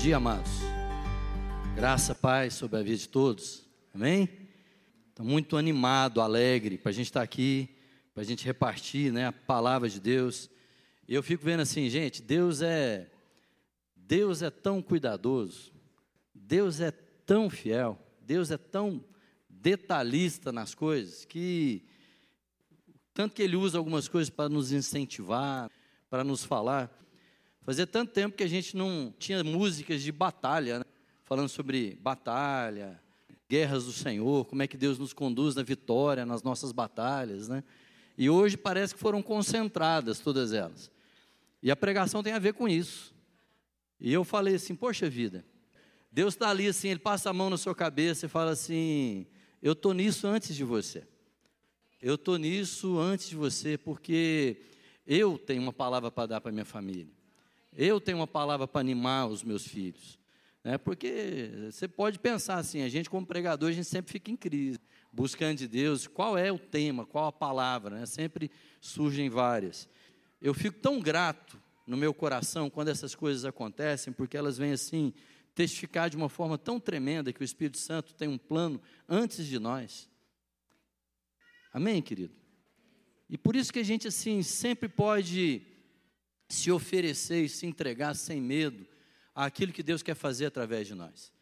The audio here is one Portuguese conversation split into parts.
dia, amados. Graça, paz sobre a vida de todos. Amém? Estou muito animado, alegre para a gente estar aqui, para a gente repartir né, a palavra de Deus. E eu fico vendo assim, gente, Deus é Deus é tão cuidadoso, Deus é tão fiel, Deus é tão detalhista nas coisas que tanto que ele usa algumas coisas para nos incentivar, para nos falar. Fazia tanto tempo que a gente não tinha músicas de batalha, né? falando sobre batalha, guerras do Senhor, como é que Deus nos conduz na vitória nas nossas batalhas, né? E hoje parece que foram concentradas todas elas. E a pregação tem a ver com isso. E eu falei assim, poxa vida, Deus está ali assim, Ele passa a mão na sua cabeça e fala assim, eu estou nisso antes de você. Eu estou nisso antes de você, porque eu tenho uma palavra para dar para minha família. Eu tenho uma palavra para animar os meus filhos. Né? Porque você pode pensar assim, a gente como pregador, a gente sempre fica em crise, buscando de Deus, qual é o tema, qual a palavra, né? sempre surgem várias. Eu fico tão grato no meu coração quando essas coisas acontecem, porque elas vêm assim, testificar de uma forma tão tremenda que o Espírito Santo tem um plano antes de nós. Amém, querido? E por isso que a gente assim sempre pode se oferecer e se entregar sem medo àquilo que Deus quer fazer através de nós.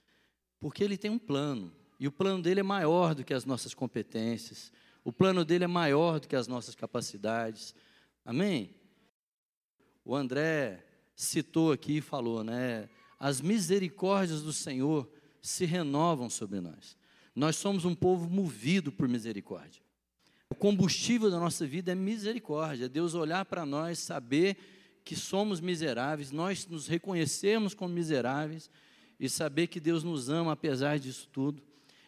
Porque Ele tem um plano, e o plano dele é maior do que as nossas competências, o plano dele é maior do que as nossas capacidades. Amém? O André citou aqui e falou, né? As misericórdias do Senhor se renovam sobre nós. Nós somos um povo movido por misericórdia. O combustível da nossa vida é misericórdia, é Deus olhar para nós, saber que somos miseráveis, nós nos reconhecemos como miseráveis e saber que Deus nos ama apesar disso tudo.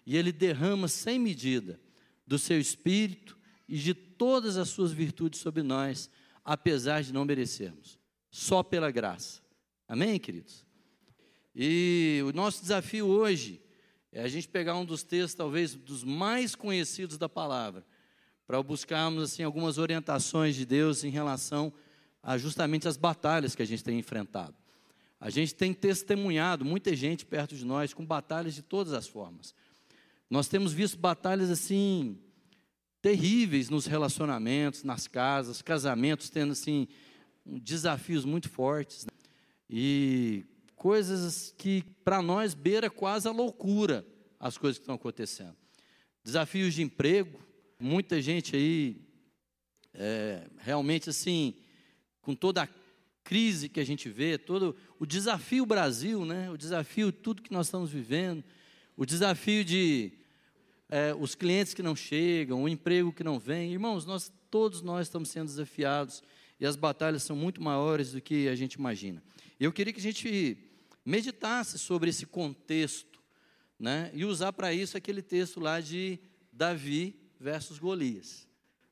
E Ele derrama sem medida do seu espírito e de todas as suas virtudes sobre nós, apesar de não merecermos, só pela graça. Amém, queridos? E o nosso desafio hoje é a gente pegar um dos textos, talvez dos mais conhecidos da palavra, para buscarmos assim algumas orientações de Deus em relação a a justamente as batalhas que a gente tem enfrentado. A gente tem testemunhado muita gente perto de nós com batalhas de todas as formas. Nós temos visto batalhas assim terríveis nos relacionamentos, nas casas, casamentos tendo assim desafios muito fortes né? e coisas que para nós beira quase a loucura as coisas que estão acontecendo. Desafios de emprego, muita gente aí é, realmente assim com toda a crise que a gente vê, todo o desafio Brasil, né? o desafio tudo que nós estamos vivendo, o desafio de é, os clientes que não chegam, o emprego que não vem. Irmãos, nós todos nós estamos sendo desafiados e as batalhas são muito maiores do que a gente imagina. Eu queria que a gente meditasse sobre esse contexto, né? E usar para isso aquele texto lá de Davi versus Golias.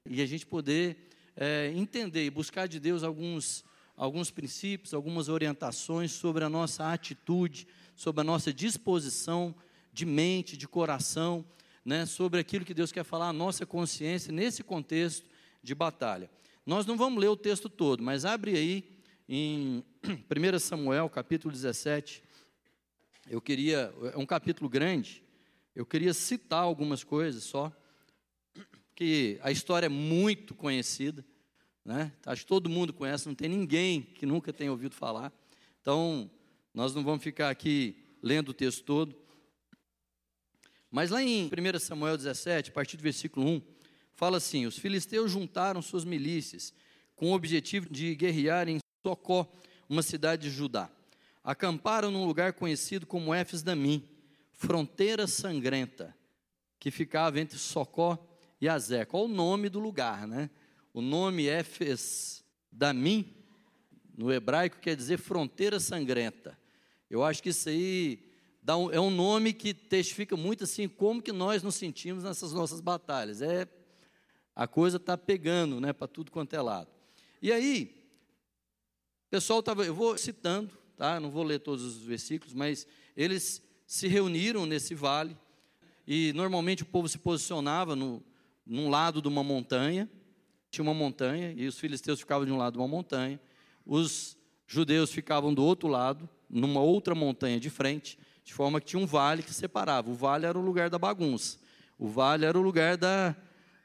E a gente poder é, entender e buscar de Deus alguns, alguns princípios, algumas orientações sobre a nossa atitude, sobre a nossa disposição de mente, de coração, né, sobre aquilo que Deus quer falar, a nossa consciência nesse contexto de batalha. Nós não vamos ler o texto todo, mas abre aí em 1 Samuel, capítulo 17. Eu queria, é um capítulo grande, eu queria citar algumas coisas só que a história é muito conhecida, né? Acho que todo mundo conhece, não tem ninguém que nunca tenha ouvido falar. Então, nós não vamos ficar aqui lendo o texto todo. Mas lá em 1 Samuel 17, a partir do versículo 1, fala assim: Os filisteus juntaram suas milícias com o objetivo de guerrear em Socó, uma cidade de Judá. Acamparam num lugar conhecido como Éfes Damim, fronteira sangrenta, que ficava entre Socó e Azé. Qual o nome do lugar, né? O nome Éfes Damim, no hebraico, quer dizer fronteira sangrenta. Eu acho que isso aí um, é um nome que testifica muito assim como que nós nos sentimos nessas nossas batalhas. É a coisa está pegando, né, para tudo quanto é lado. E aí, pessoal estava, eu vou citando, tá? Não vou ler todos os versículos, mas eles se reuniram nesse vale e normalmente o povo se posicionava no, num lado de uma montanha, tinha uma montanha, e os filisteus ficavam de um lado de uma montanha, os judeus ficavam do outro lado, numa outra montanha de frente, de forma que tinha um vale que separava. O vale era o lugar da bagunça, o vale era o lugar da,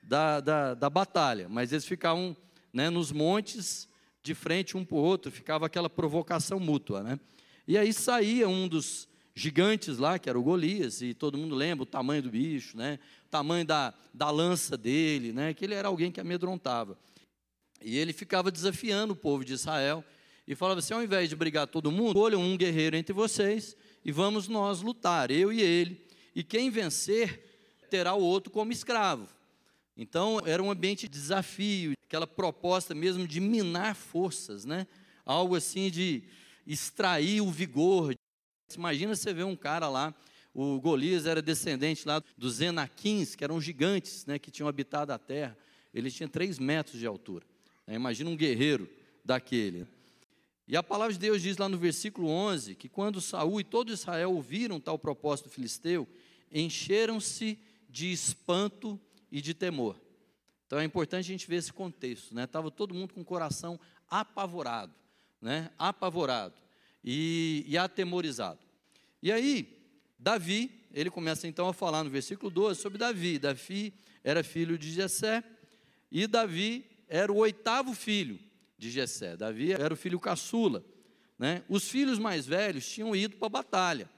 da, da, da batalha, mas eles ficavam né, nos montes de frente um para o outro, ficava aquela provocação mútua. Né? E aí saía um dos gigantes lá, que era o Golias, e todo mundo lembra o tamanho do bicho, né? o tamanho da, da lança dele, né? que ele era alguém que amedrontava. E ele ficava desafiando o povo de Israel, e falava assim: ao invés de brigar todo mundo, escolham um guerreiro entre vocês, e vamos nós lutar, eu e ele, e quem vencer terá o outro como escravo. Então, era um ambiente de desafio, aquela proposta mesmo de minar forças, né? Algo assim de extrair o vigor. Imagina você ver um cara lá, o Golias era descendente lá dos Enaquins, que eram gigantes, né, que tinham habitado a terra. Ele tinha três metros de altura. Imagina um guerreiro daquele. E a palavra de Deus diz lá no versículo 11 que quando Saul e todo Israel ouviram tal propósito filisteu, encheram-se de espanto e de temor. Então é importante a gente ver esse contexto, né? Tava todo mundo com o coração apavorado, né? Apavorado e, e atemorizado. E aí Davi, ele começa então a falar no versículo 12 sobre Davi. Davi era filho de Jessé e Davi era o oitavo filho de Jessé. Davi era o filho caçula. Né? Os filhos mais velhos tinham ido para a batalha.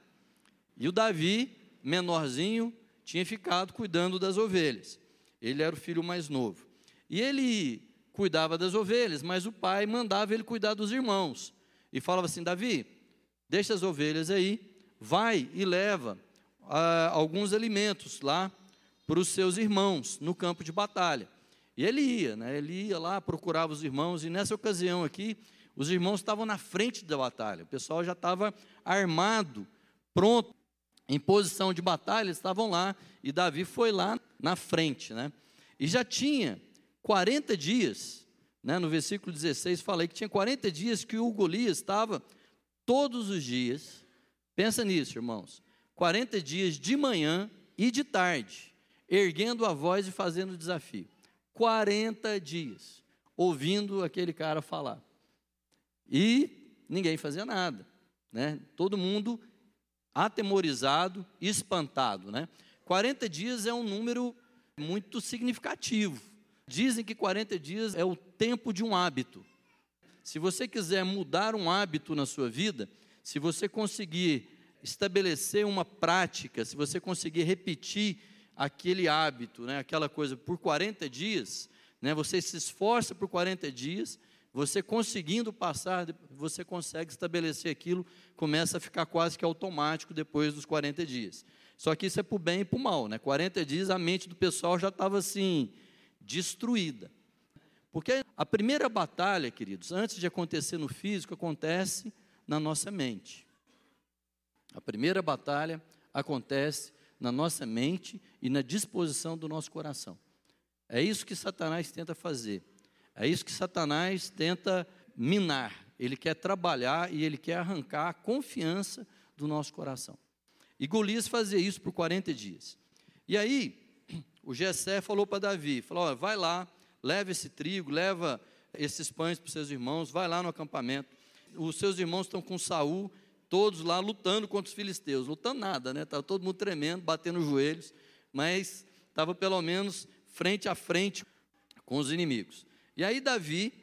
E o Davi, menorzinho, tinha ficado cuidando das ovelhas. Ele era o filho mais novo. E ele cuidava das ovelhas, mas o pai mandava ele cuidar dos irmãos. E falava assim: Davi, deixa as ovelhas aí, vai e leva ah, alguns alimentos lá para os seus irmãos no campo de batalha. E ele ia, né? ele ia lá, procurava os irmãos, e nessa ocasião aqui, os irmãos estavam na frente da batalha, o pessoal já estava armado, pronto, em posição de batalha, estavam lá, e Davi foi lá na frente, né? E já tinha 40 dias, né? no versículo 16 falei que tinha 40 dias que o Golias estava todos os dias, pensa nisso, irmãos, 40 dias de manhã e de tarde, erguendo a voz e fazendo o desafio. 40 dias ouvindo aquele cara falar. E ninguém fazia nada, né? Todo mundo atemorizado, espantado, né? 40 dias é um número muito significativo. Dizem que 40 dias é o tempo de um hábito. Se você quiser mudar um hábito na sua vida, se você conseguir estabelecer uma prática, se você conseguir repetir aquele hábito, né, aquela coisa por 40 dias, né, você se esforça por 40 dias, você conseguindo passar, você consegue estabelecer aquilo, começa a ficar quase que automático depois dos 40 dias. Só que isso é para o bem e para o mal, né? 40 dias a mente do pessoal já estava assim, destruída. Porque a primeira batalha, queridos, antes de acontecer no físico, acontece na nossa mente. A primeira batalha acontece na nossa mente e na disposição do nosso coração. É isso que Satanás tenta fazer. É isso que Satanás tenta minar. Ele quer trabalhar e ele quer arrancar a confiança do nosso coração. E Golias fazia isso por 40 dias. E aí, o Jessé falou para Davi, falou, vai lá, leva esse trigo, leva esses pães para os seus irmãos, vai lá no acampamento. Os seus irmãos estão com Saul todos lá lutando contra os filisteus. Lutando nada, né? Estava todo mundo tremendo, batendo os joelhos, mas estava pelo menos frente a frente com os inimigos. E aí Davi,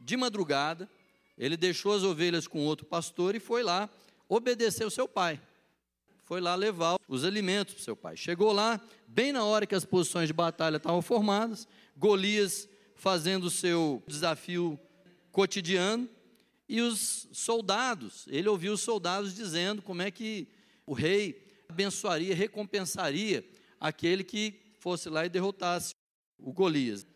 de madrugada, ele deixou as ovelhas com outro pastor e foi lá obedecer o seu pai. Foi lá levar os alimentos para seu pai. Chegou lá, bem na hora que as posições de batalha estavam formadas, Golias fazendo o seu desafio cotidiano, e os soldados, ele ouviu os soldados dizendo como é que o rei abençoaria, recompensaria aquele que fosse lá e derrotasse o Golias.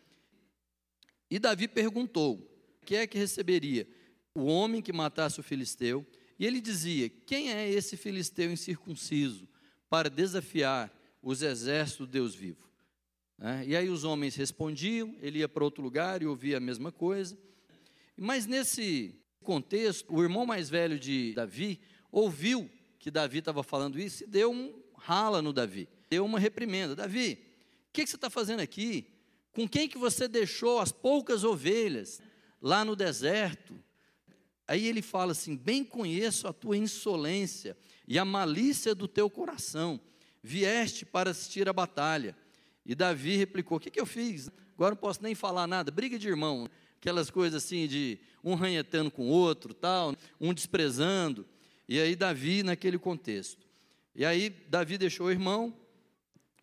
E Davi perguntou: quem é que receberia? O homem que matasse o filisteu. E ele dizia: Quem é esse filisteu incircunciso para desafiar os exércitos do Deus vivo? É, e aí os homens respondiam, ele ia para outro lugar e ouvia a mesma coisa. Mas nesse contexto, o irmão mais velho de Davi ouviu que Davi estava falando isso e deu um rala no Davi, deu uma reprimenda. Davi, o que, que, você está fazendo aqui? Com quem que você deixou as poucas ovelhas lá no deserto? Aí ele fala assim: Bem conheço a tua insolência e a malícia do teu coração. Vieste para assistir a batalha. E Davi replicou: O que, que eu fiz? Agora não posso nem falar nada. Briga de irmão. Aquelas coisas assim de um ranhetando com o outro, tal, um desprezando. E aí Davi naquele contexto. E aí Davi deixou o irmão,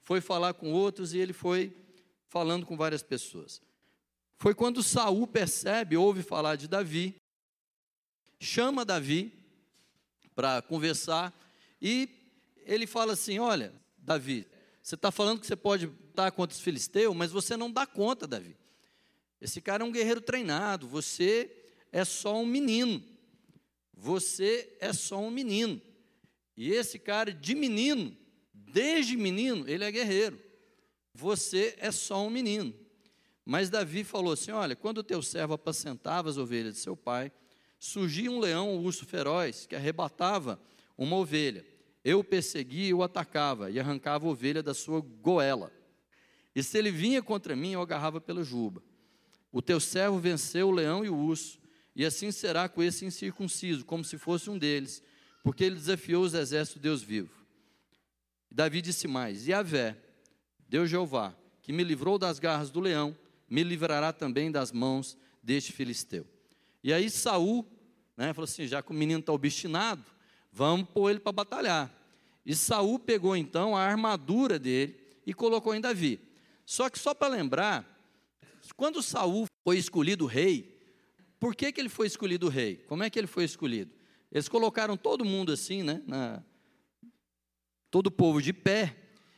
foi falar com outros e ele foi falando com várias pessoas. Foi quando Saul percebe, ouve falar de Davi, chama Davi para conversar e ele fala assim: Olha, Davi, você está falando que você pode estar contra os filisteus, mas você não dá conta, Davi. Esse cara é um guerreiro treinado, você é só um menino. Você é só um menino. E esse cara, de menino, desde menino, ele é guerreiro. Você é só um menino. Mas Davi falou assim: Olha, quando o teu servo apacentava as ovelhas de seu pai, surgia um leão, um urso feroz, que arrebatava uma ovelha. Eu o perseguia e o atacava, e arrancava a ovelha da sua goela. E se ele vinha contra mim, eu agarrava pela juba. O teu servo venceu o leão e o urso, e assim será com esse incircunciso, como se fosse um deles, porque ele desafiou os exércitos do Deus vivo. Davi disse mais: E a Vé, Deus Jeová, que me livrou das garras do leão, me livrará também das mãos deste filisteu. E aí Saul, né, falou assim, já que o menino está obstinado, vamos pôr ele para batalhar. E Saul pegou então a armadura dele e colocou em Davi. Só que só para lembrar, quando Saul foi escolhido rei, por que, que ele foi escolhido rei? Como é que ele foi escolhido? Eles colocaram todo mundo assim, né, na, todo o povo de pé,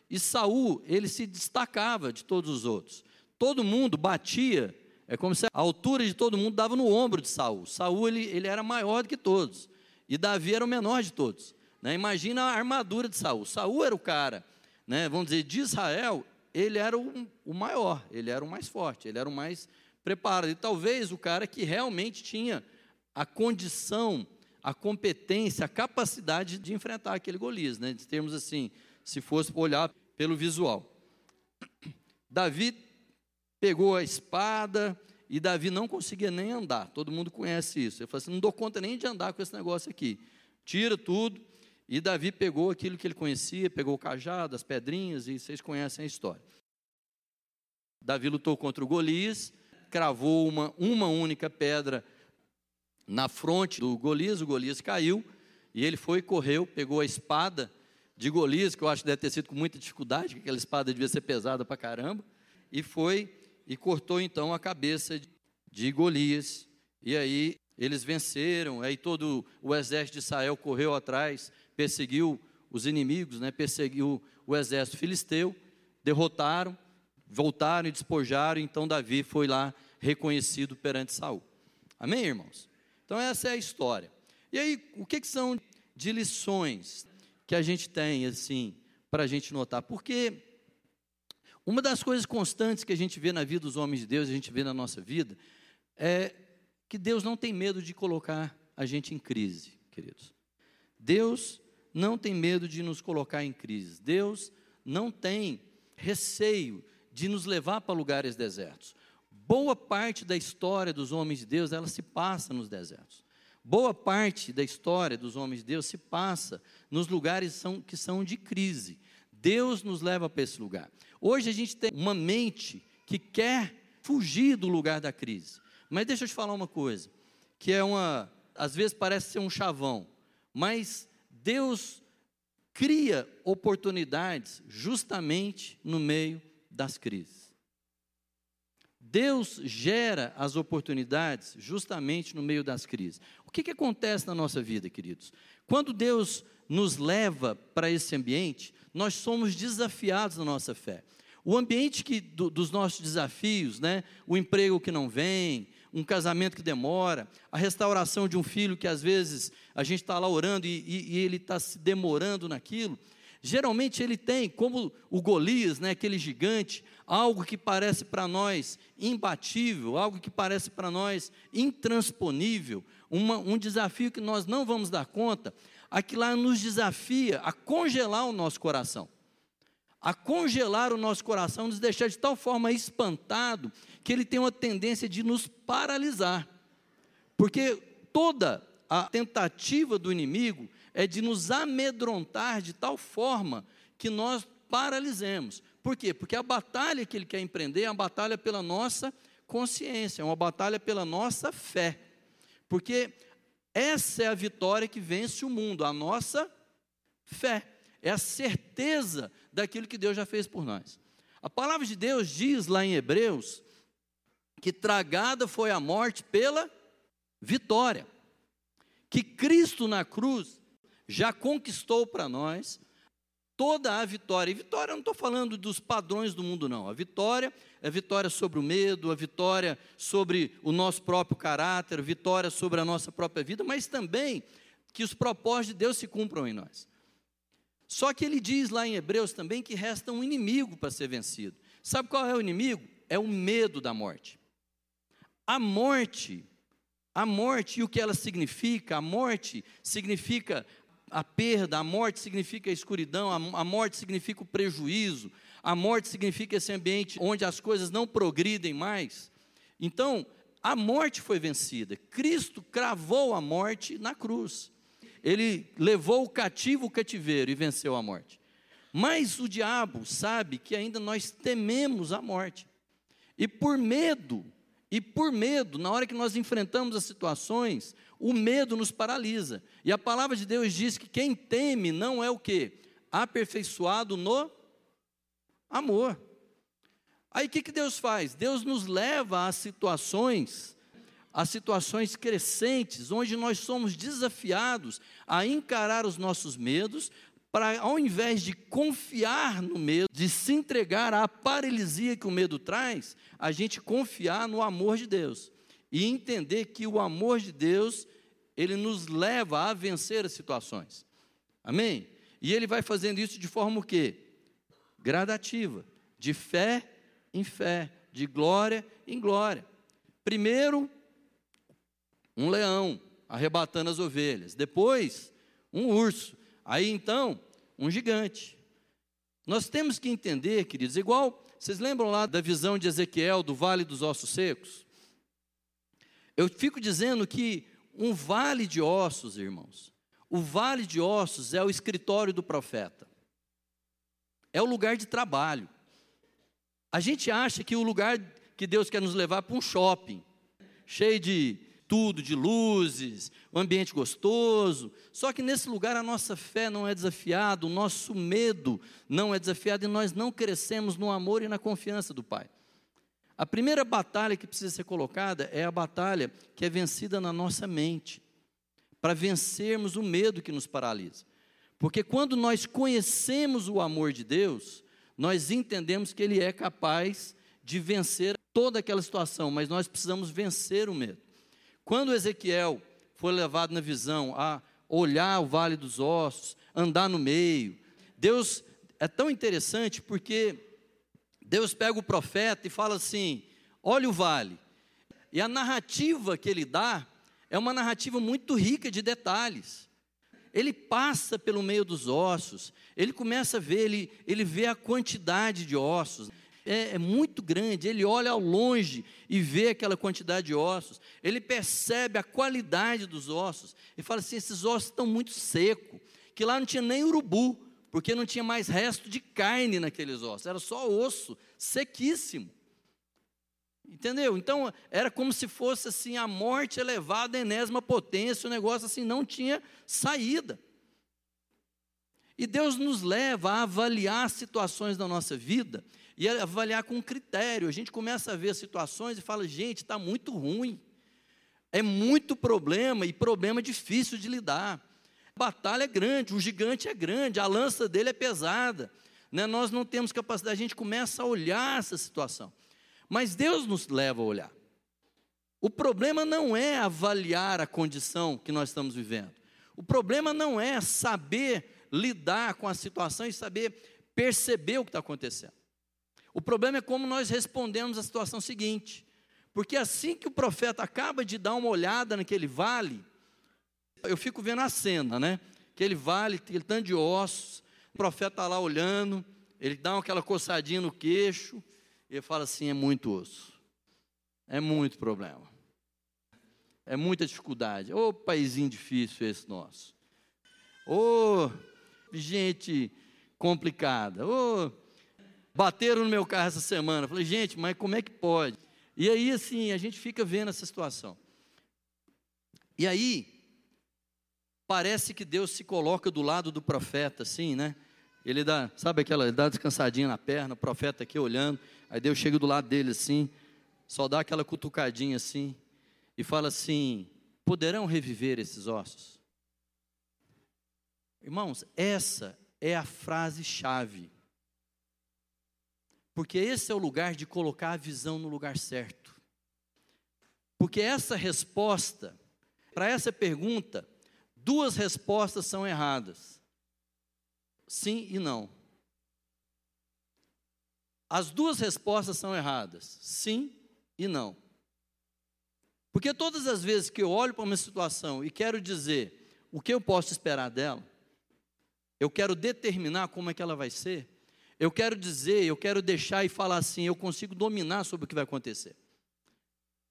e Saul, ele se destacava de todos os outros. Todo mundo batia é como se a altura de todo mundo dava no ombro de Saul. Saul ele, ele era maior do que todos. E Davi era o menor de todos. Né? Imagina a armadura de Saul. Saul era o cara, né? vamos dizer, de Israel, ele era o, o maior, ele era o mais forte, ele era o mais preparado. E talvez o cara que realmente tinha a condição, a competência, a capacidade de enfrentar aquele Golias, né? de termos assim, se fosse olhar pelo visual. Davi pegou a espada e Davi não conseguia nem andar. Todo mundo conhece isso. Ele falou assim: não dou conta nem de andar com esse negócio aqui. Tira tudo. E Davi pegou aquilo que ele conhecia, pegou o cajado, as pedrinhas, e vocês conhecem a história. Davi lutou contra o Golias, cravou uma, uma única pedra na fronte do Golias, o Golias caiu, e ele foi, correu, pegou a espada de Golias, que eu acho que deve ter sido com muita dificuldade, porque aquela espada devia ser pesada para caramba, e foi e cortou então a cabeça de Golias. E aí eles venceram, aí todo o exército de Israel correu atrás, perseguiu os inimigos, né, perseguiu o exército filisteu, derrotaram, voltaram e despojaram, então Davi foi lá reconhecido perante Saul. Amém, irmãos? Então essa é a história. E aí, o que, que são de lições que a gente tem, assim, para a gente notar? Porque uma das coisas constantes que a gente vê na vida dos homens de Deus, a gente vê na nossa vida, é que Deus não tem medo de colocar a gente em crise, queridos. Deus não tem medo de nos colocar em crise. Deus não tem receio de nos levar para lugares desertos. Boa parte da história dos homens de Deus, ela se passa nos desertos. Boa parte da história dos homens de Deus se passa nos lugares que são de crise. Deus nos leva para esse lugar. Hoje a gente tem uma mente que quer fugir do lugar da crise. Mas deixa eu te falar uma coisa, que é uma, às vezes parece ser um chavão, mas Deus cria oportunidades justamente no meio das crises. Deus gera as oportunidades justamente no meio das crises. O que, que acontece na nossa vida, queridos? Quando Deus nos leva para esse ambiente, nós somos desafiados na nossa fé. O ambiente que, do, dos nossos desafios, né? o emprego que não vem, um casamento que demora, a restauração de um filho que às vezes a gente está lá orando e, e, e ele está se demorando naquilo. Geralmente ele tem, como o Golias, né, aquele gigante, algo que parece para nós imbatível, algo que parece para nós intransponível, uma, um desafio que nós não vamos dar conta, aquilo lá nos desafia a congelar o nosso coração. A congelar o nosso coração, nos deixar de tal forma espantado, que ele tem uma tendência de nos paralisar. Porque toda a tentativa do inimigo é de nos amedrontar de tal forma que nós paralisemos. Por quê? Porque a batalha que ele quer empreender é uma batalha pela nossa consciência, é uma batalha pela nossa fé. Porque essa é a vitória que vence o mundo, a nossa fé. É a certeza daquilo que Deus já fez por nós. A palavra de Deus diz lá em Hebreus que tragada foi a morte pela vitória. Que Cristo na cruz já conquistou para nós toda a vitória. E vitória, eu não estou falando dos padrões do mundo, não. A vitória é vitória sobre o medo, a vitória sobre o nosso próprio caráter, vitória sobre a nossa própria vida, mas também que os propósitos de Deus se cumpram em nós. Só que ele diz lá em Hebreus também que resta um inimigo para ser vencido. Sabe qual é o inimigo? É o medo da morte. A morte, a morte e o que ela significa, a morte significa a perda, a morte significa a escuridão, a, a morte significa o prejuízo, a morte significa esse ambiente onde as coisas não progridem mais. Então, a morte foi vencida. Cristo cravou a morte na cruz. Ele levou o cativo o cativeiro e venceu a morte. Mas o diabo sabe que ainda nós tememos a morte. E por medo, e por medo, na hora que nós enfrentamos as situações, o medo nos paralisa. E a palavra de Deus diz que quem teme não é o que? Aperfeiçoado no amor. Aí o que, que Deus faz? Deus nos leva a situações, a situações crescentes, onde nós somos desafiados a encarar os nossos medos, para ao invés de confiar no medo, de se entregar à paralisia que o medo traz, a gente confiar no amor de Deus e entender que o amor de Deus, ele nos leva a vencer as situações. Amém? E ele vai fazendo isso de forma o quê? Gradativa, de fé em fé, de glória em glória. Primeiro, um leão arrebatando as ovelhas. Depois, um urso. Aí então, um gigante. Nós temos que entender, queridos, igual, vocês lembram lá da visão de Ezequiel do vale dos ossos secos? Eu fico dizendo que um vale de ossos, irmãos, o vale de ossos é o escritório do profeta, é o lugar de trabalho. A gente acha que o lugar que Deus quer nos levar para um shopping, cheio de tudo, de luzes, um ambiente gostoso. Só que nesse lugar a nossa fé não é desafiada, o nosso medo não é desafiado e nós não crescemos no amor e na confiança do Pai. A primeira batalha que precisa ser colocada é a batalha que é vencida na nossa mente, para vencermos o medo que nos paralisa. Porque quando nós conhecemos o amor de Deus, nós entendemos que Ele é capaz de vencer toda aquela situação, mas nós precisamos vencer o medo. Quando Ezequiel foi levado na visão a olhar o vale dos ossos, andar no meio, Deus é tão interessante porque Deus pega o profeta e fala assim: olha o vale. E a narrativa que ele dá é uma narrativa muito rica de detalhes. Ele passa pelo meio dos ossos, ele começa a ver, ele, ele vê a quantidade de ossos. É, é, muito grande, ele olha ao longe e vê aquela quantidade de ossos, ele percebe a qualidade dos ossos, e fala assim: esses ossos estão muito secos, que lá não tinha nem urubu, porque não tinha mais resto de carne naqueles ossos, era só osso, sequíssimo. Entendeu? Então, era como se fosse assim a morte elevada à enésima potência, o negócio assim não tinha saída. E Deus nos leva a avaliar situações da nossa vida e a avaliar com critério. A gente começa a ver situações e fala: gente, está muito ruim. É muito problema e problema difícil de lidar batalha é grande, o gigante é grande, a lança dele é pesada. Né? Nós não temos capacidade, a gente começa a olhar essa situação. Mas Deus nos leva a olhar. O problema não é avaliar a condição que nós estamos vivendo. O problema não é saber lidar com a situação e saber perceber o que está acontecendo. O problema é como nós respondemos à situação seguinte. Porque assim que o profeta acaba de dar uma olhada naquele vale, eu fico vendo a cena, né? Aquele vale, aquele tanto de ossos, o profeta está lá olhando, ele dá aquela coçadinha no queixo, e ele fala assim: é muito osso, é muito problema. É muita dificuldade. Ô, paizinho difícil esse nosso. Ô, gente complicada. Ô, bateram no meu carro essa semana. Falei, gente, mas como é que pode? E aí, assim, a gente fica vendo essa situação. E aí, parece que Deus se coloca do lado do profeta, assim, né? Ele dá, sabe aquela, ele dá descansadinha na perna, o profeta aqui olhando, aí Deus chega do lado dele assim, só dá aquela cutucadinha assim, e fala assim: poderão reviver esses ossos? Irmãos, essa é a frase-chave. Porque esse é o lugar de colocar a visão no lugar certo. Porque essa resposta, para essa pergunta, duas respostas são erradas sim e não. As duas respostas são erradas, sim e não. Porque todas as vezes que eu olho para uma situação e quero dizer o que eu posso esperar dela, eu quero determinar como é que ela vai ser, eu quero dizer, eu quero deixar e falar assim, eu consigo dominar sobre o que vai acontecer.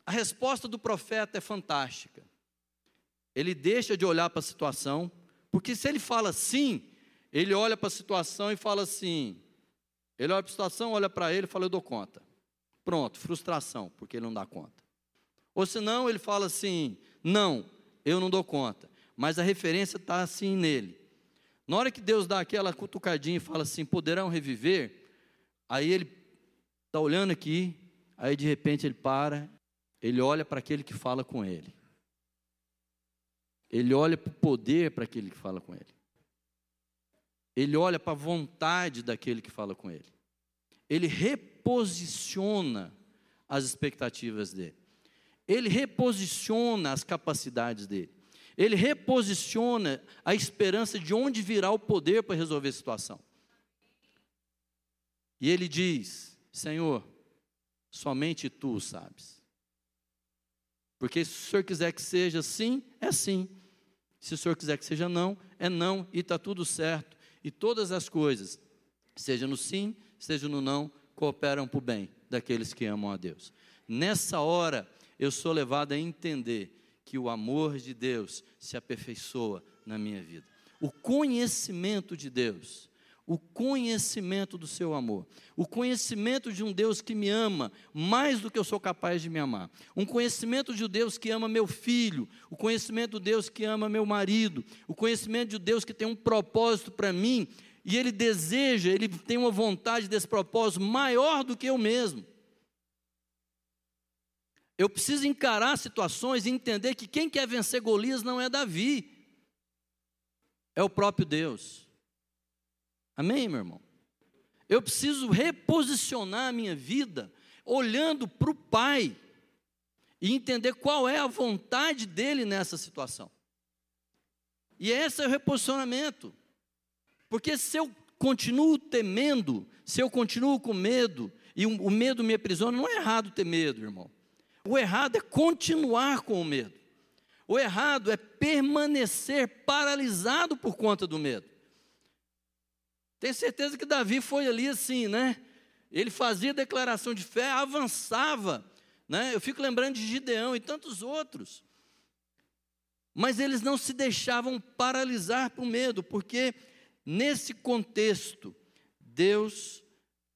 A resposta do profeta é fantástica. Ele deixa de olhar para a situação, porque se ele fala sim, ele olha para a situação e fala assim: ele olha para a situação, olha para ele e fala, eu dou conta. Pronto, frustração, porque ele não dá conta. Ou senão ele fala assim: não, eu não dou conta. Mas a referência está assim nele. Na hora que Deus dá aquela cutucadinha e fala assim: poderão reviver, aí ele está olhando aqui, aí de repente ele para, ele olha para aquele que fala com ele. Ele olha para o poder para aquele que fala com ele. Ele olha para a vontade daquele que fala com ele. Ele reposiciona as expectativas dele. Ele reposiciona as capacidades dele. Ele reposiciona a esperança de onde virá o poder para resolver a situação. E ele diz: Senhor, somente tu sabes. Porque se o Senhor quiser que seja sim, é sim. Se o Senhor quiser que seja não, é não, e está tudo certo. E todas as coisas, seja no sim, seja no não, cooperam para o bem daqueles que amam a Deus. Nessa hora, eu sou levado a entender que o amor de Deus se aperfeiçoa na minha vida. O conhecimento de Deus, o conhecimento do seu amor, o conhecimento de um Deus que me ama mais do que eu sou capaz de me amar, um conhecimento de um Deus que ama meu filho, o conhecimento de Deus que ama meu marido, o conhecimento de Deus que tem um propósito para mim e ele deseja, ele tem uma vontade desse propósito maior do que eu mesmo. Eu preciso encarar situações e entender que quem quer vencer Golias não é Davi, é o próprio Deus. Amém, meu irmão? Eu preciso reposicionar a minha vida olhando para o Pai e entender qual é a vontade dele nessa situação. E esse é o reposicionamento. Porque se eu continuo temendo, se eu continuo com medo, e o medo me aprisiona, não é errado ter medo, irmão. O errado é continuar com o medo. O errado é permanecer paralisado por conta do medo. Tenho certeza que Davi foi ali assim, né? Ele fazia declaração de fé, avançava, né? Eu fico lembrando de Gideão e tantos outros. Mas eles não se deixavam paralisar por medo, porque nesse contexto, Deus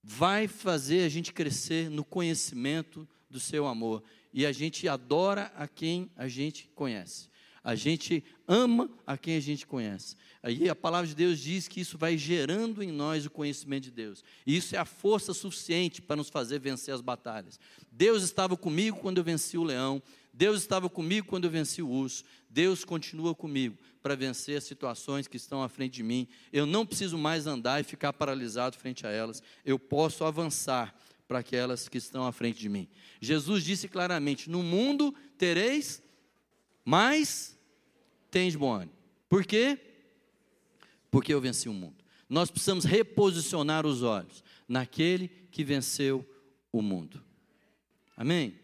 vai fazer a gente crescer no conhecimento do seu amor. E a gente adora a quem a gente conhece. A gente ama a quem a gente conhece. Aí a palavra de Deus diz que isso vai gerando em nós o conhecimento de Deus. E isso é a força suficiente para nos fazer vencer as batalhas. Deus estava comigo quando eu venci o leão. Deus estava comigo quando eu venci o urso. Deus continua comigo para vencer as situações que estão à frente de mim. Eu não preciso mais andar e ficar paralisado frente a elas. Eu posso avançar para aquelas que estão à frente de mim. Jesus disse claramente: No mundo tereis mais tens bom ânimo. Por quê? Porque eu venci o mundo. Nós precisamos reposicionar os olhos naquele que venceu o mundo. Amém?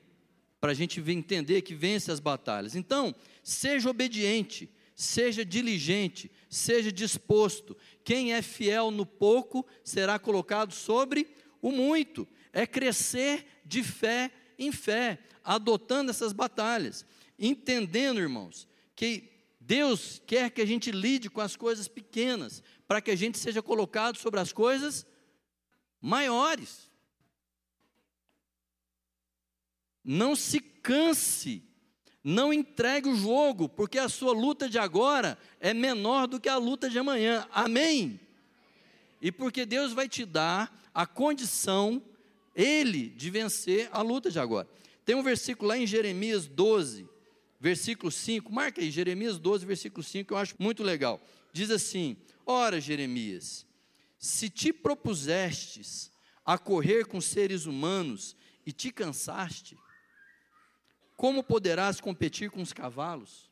Para a gente entender que vence as batalhas. Então, seja obediente, seja diligente, seja disposto. Quem é fiel no pouco será colocado sobre o muito. É crescer de fé em fé, adotando essas batalhas. entendendo, irmãos, que Deus quer que a gente lide com as coisas pequenas, para que a gente seja colocado sobre as coisas maiores. Não se canse, não entregue o jogo, porque a sua luta de agora é menor do que a luta de amanhã. Amém? E porque Deus vai te dar a condição, Ele, de vencer a luta de agora. Tem um versículo lá em Jeremias 12, versículo 5, marca aí, Jeremias 12, versículo 5, que eu acho muito legal. Diz assim: Ora, Jeremias, se te propusestes a correr com seres humanos e te cansaste, como poderás competir com os cavalos?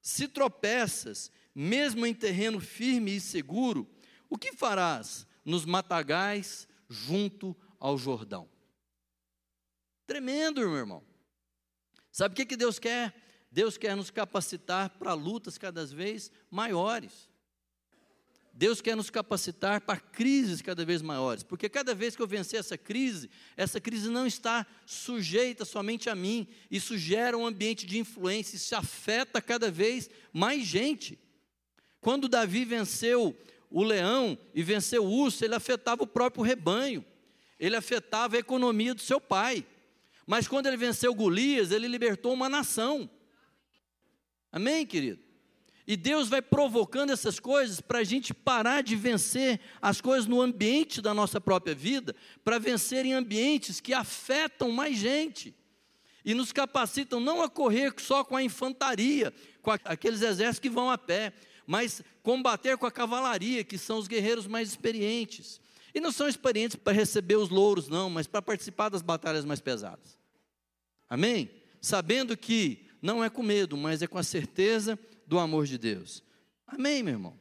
Se tropeças, mesmo em terreno firme e seguro, o que farás nos matagais junto ao Jordão? Tremendo, meu irmão. Sabe o que, que Deus quer? Deus quer nos capacitar para lutas cada vez maiores. Deus quer nos capacitar para crises cada vez maiores, porque cada vez que eu vencer essa crise, essa crise não está sujeita somente a mim, isso gera um ambiente de influência, isso afeta cada vez mais gente. Quando Davi venceu o leão e venceu o urso, ele afetava o próprio rebanho, ele afetava a economia do seu pai. Mas quando ele venceu Golias, ele libertou uma nação. Amém, querido? E Deus vai provocando essas coisas para a gente parar de vencer as coisas no ambiente da nossa própria vida, para vencer em ambientes que afetam mais gente. E nos capacitam não a correr só com a infantaria, com aqueles exércitos que vão a pé, mas combater com a cavalaria, que são os guerreiros mais experientes. E não são experientes para receber os louros, não, mas para participar das batalhas mais pesadas. Amém? Sabendo que não é com medo, mas é com a certeza do amor de Deus. Amém, meu irmão?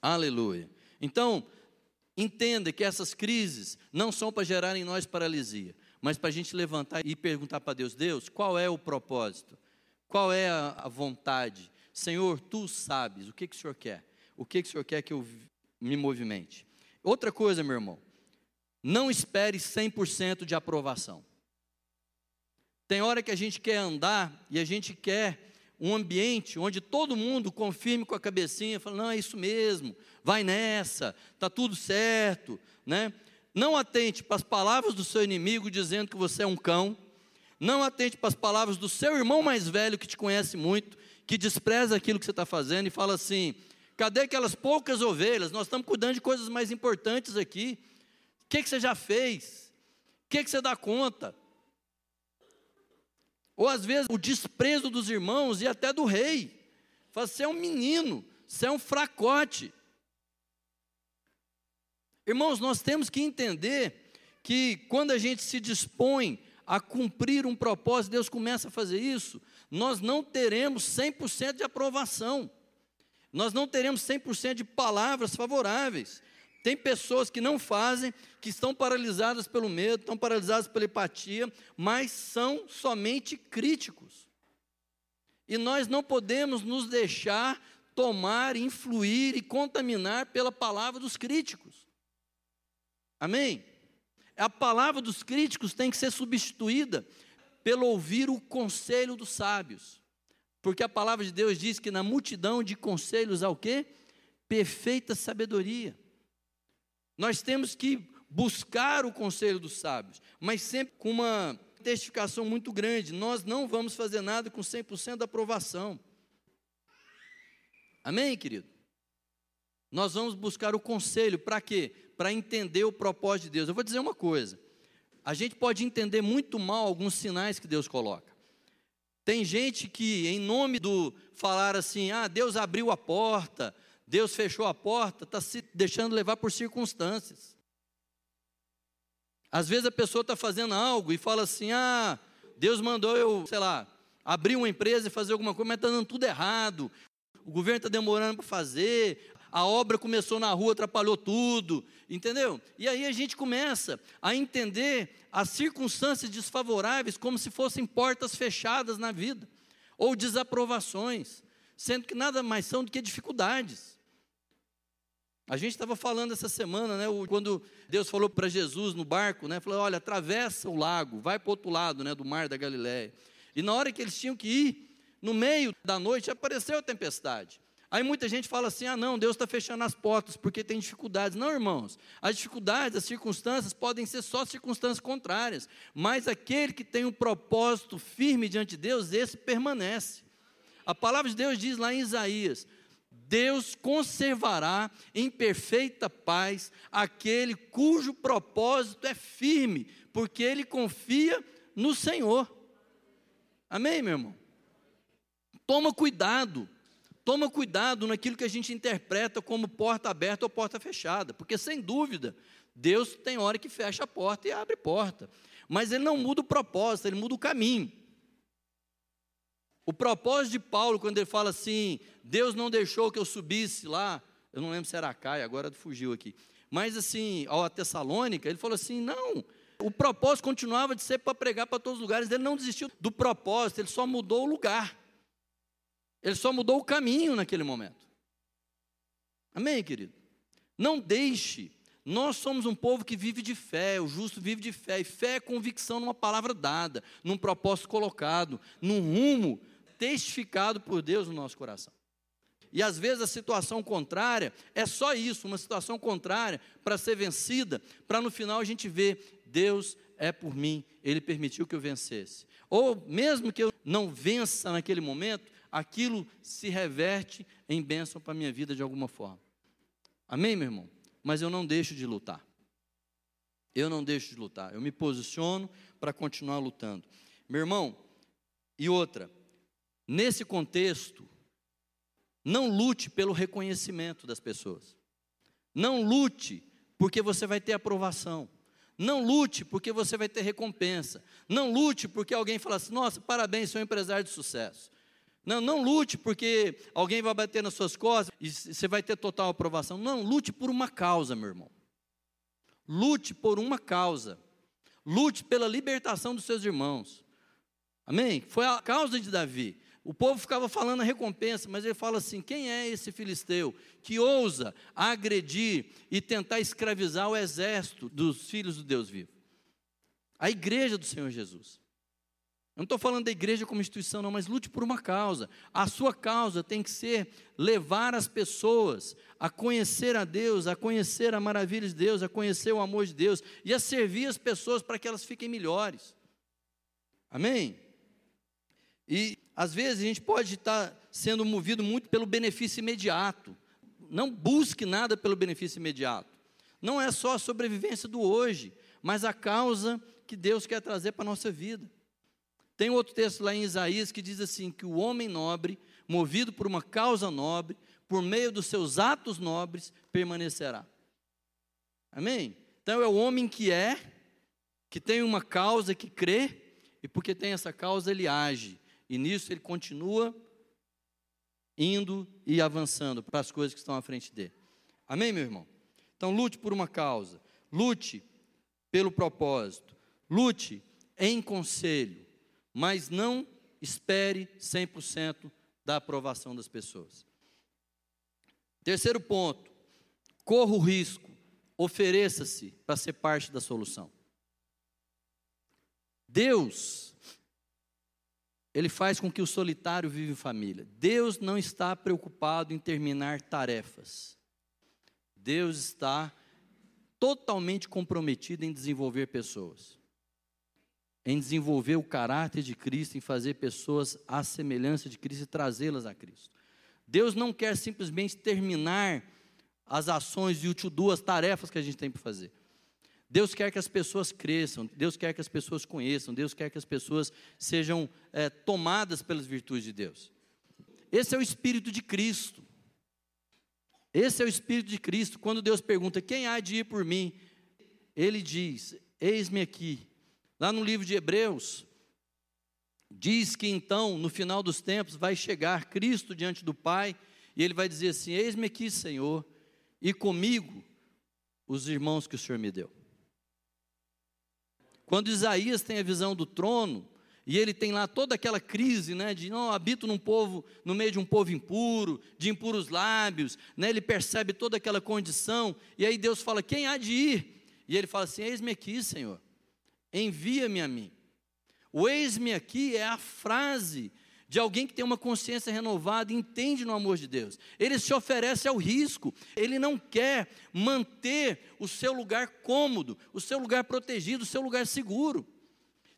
Aleluia. Então, entenda que essas crises não são para gerar em nós paralisia, mas para a gente levantar e perguntar para Deus: Deus, qual é o propósito? Qual é a vontade? Senhor, tu sabes o que, que o Senhor quer, o que, que o Senhor quer que eu me movimente. Outra coisa, meu irmão, não espere 100% de aprovação. Tem hora que a gente quer andar e a gente quer um ambiente onde todo mundo confirme com a cabecinha, fala, não, é isso mesmo, vai nessa, está tudo certo, né? Não atente para as palavras do seu inimigo dizendo que você é um cão, não atente para as palavras do seu irmão mais velho que te conhece muito, que despreza aquilo que você está fazendo e fala assim: Cadê aquelas poucas ovelhas? Nós estamos cuidando de coisas mais importantes aqui. O que, que você já fez? O que, que você dá conta? Ou às vezes o desprezo dos irmãos e até do rei. Fala, você é um menino, você é um fracote. Irmãos, nós temos que entender que quando a gente se dispõe a cumprir um propósito, Deus começa a fazer isso, nós não teremos 100% de aprovação nós não teremos 100% de palavras favoráveis. Tem pessoas que não fazem, que estão paralisadas pelo medo, estão paralisadas pela empatia, mas são somente críticos. E nós não podemos nos deixar tomar, influir e contaminar pela palavra dos críticos. Amém? A palavra dos críticos tem que ser substituída pelo ouvir o conselho dos sábios. Porque a palavra de Deus diz que na multidão de conselhos há o quê? Perfeita sabedoria. Nós temos que buscar o conselho dos sábios, mas sempre com uma testificação muito grande. Nós não vamos fazer nada com 100% de aprovação. Amém, querido? Nós vamos buscar o conselho para quê? Para entender o propósito de Deus. Eu vou dizer uma coisa: a gente pode entender muito mal alguns sinais que Deus coloca. Tem gente que, em nome do falar assim, ah, Deus abriu a porta, Deus fechou a porta, está se deixando levar por circunstâncias. Às vezes a pessoa está fazendo algo e fala assim, ah, Deus mandou eu, sei lá, abrir uma empresa e fazer alguma coisa, mas está dando tudo errado. O governo está demorando para fazer, a obra começou na rua, atrapalhou tudo, entendeu? E aí a gente começa a entender as circunstâncias desfavoráveis como se fossem portas fechadas na vida, ou desaprovações, sendo que nada mais são do que dificuldades. A gente estava falando essa semana, né, quando Deus falou para Jesus no barco, né, falou: olha, atravessa o lago, vai para o outro lado né, do mar da Galiléia. E na hora que eles tinham que ir, no meio da noite, apareceu a tempestade. Aí muita gente fala assim: ah, não, Deus está fechando as portas porque tem dificuldades. Não, irmãos, as dificuldades, as circunstâncias podem ser só circunstâncias contrárias, mas aquele que tem um propósito firme diante de Deus, esse permanece. A palavra de Deus diz lá em Isaías: Deus conservará em perfeita paz aquele cujo propósito é firme, porque ele confia no Senhor. Amém, meu irmão? Toma cuidado, toma cuidado naquilo que a gente interpreta como porta aberta ou porta fechada, porque sem dúvida, Deus tem hora que fecha a porta e abre porta, mas Ele não muda o propósito, Ele muda o caminho. O propósito de Paulo, quando ele fala assim, Deus não deixou que eu subisse lá, eu não lembro se era Caia, agora fugiu aqui, mas assim, ao Tessalônica, ele falou assim: não, o propósito continuava de ser para pregar para todos os lugares, ele não desistiu do propósito, ele só mudou o lugar, ele só mudou o caminho naquele momento. Amém, querido? Não deixe, nós somos um povo que vive de fé, o justo vive de fé, e fé é convicção numa palavra dada, num propósito colocado, num rumo testificado por Deus no nosso coração. E às vezes a situação contrária é só isso, uma situação contrária para ser vencida, para no final a gente ver, Deus é por mim, Ele permitiu que eu vencesse. Ou mesmo que eu não vença naquele momento, aquilo se reverte em bênção para a minha vida de alguma forma. Amém, meu irmão? Mas eu não deixo de lutar. Eu não deixo de lutar. Eu me posiciono para continuar lutando. Meu irmão, e outra, Nesse contexto, não lute pelo reconhecimento das pessoas. Não lute porque você vai ter aprovação. Não lute porque você vai ter recompensa. Não lute porque alguém fala assim: nossa, parabéns, um empresário de sucesso. Não, não lute porque alguém vai bater nas suas costas e você vai ter total aprovação. Não, lute por uma causa, meu irmão. Lute por uma causa. Lute pela libertação dos seus irmãos. Amém? Foi a causa de Davi. O povo ficava falando a recompensa, mas ele fala assim: quem é esse filisteu que ousa agredir e tentar escravizar o exército dos filhos do Deus vivo? A igreja do Senhor Jesus. Eu não estou falando da igreja como instituição, não, mas lute por uma causa. A sua causa tem que ser levar as pessoas a conhecer a Deus, a conhecer a maravilha de Deus, a conhecer o amor de Deus e a servir as pessoas para que elas fiquem melhores. Amém? E às vezes a gente pode estar sendo movido muito pelo benefício imediato. Não busque nada pelo benefício imediato. Não é só a sobrevivência do hoje, mas a causa que Deus quer trazer para a nossa vida. Tem outro texto lá em Isaías que diz assim: que o homem nobre, movido por uma causa nobre, por meio dos seus atos nobres, permanecerá. Amém? Então é o homem que é, que tem uma causa que crê, e porque tem essa causa ele age. E nisso ele continua indo e avançando para as coisas que estão à frente dele. Amém, meu irmão? Então lute por uma causa, lute pelo propósito, lute em conselho, mas não espere 100% da aprovação das pessoas. Terceiro ponto, corra o risco, ofereça-se para ser parte da solução. Deus ele faz com que o solitário vive família. Deus não está preocupado em terminar tarefas. Deus está totalmente comprometido em desenvolver pessoas. Em desenvolver o caráter de Cristo, em fazer pessoas à semelhança de Cristo e trazê-las a Cristo. Deus não quer simplesmente terminar as ações e o duas tarefas que a gente tem para fazer. Deus quer que as pessoas cresçam, Deus quer que as pessoas conheçam, Deus quer que as pessoas sejam é, tomadas pelas virtudes de Deus. Esse é o Espírito de Cristo. Esse é o Espírito de Cristo. Quando Deus pergunta: Quem há de ir por mim? Ele diz: Eis-me aqui. Lá no livro de Hebreus, diz que então, no final dos tempos, vai chegar Cristo diante do Pai e ele vai dizer assim: Eis-me aqui, Senhor, e comigo os irmãos que o Senhor me deu. Quando Isaías tem a visão do trono, e ele tem lá toda aquela crise, né, de não habito num povo, no meio de um povo impuro, de impuros lábios, né, ele percebe toda aquela condição, e aí Deus fala: "Quem há de ir?" E ele fala assim: "Eis-me aqui, Senhor. Envia-me a mim." O eis-me aqui é a frase de alguém que tem uma consciência renovada entende no amor de Deus. Ele se oferece ao risco, ele não quer manter o seu lugar cômodo, o seu lugar protegido, o seu lugar seguro.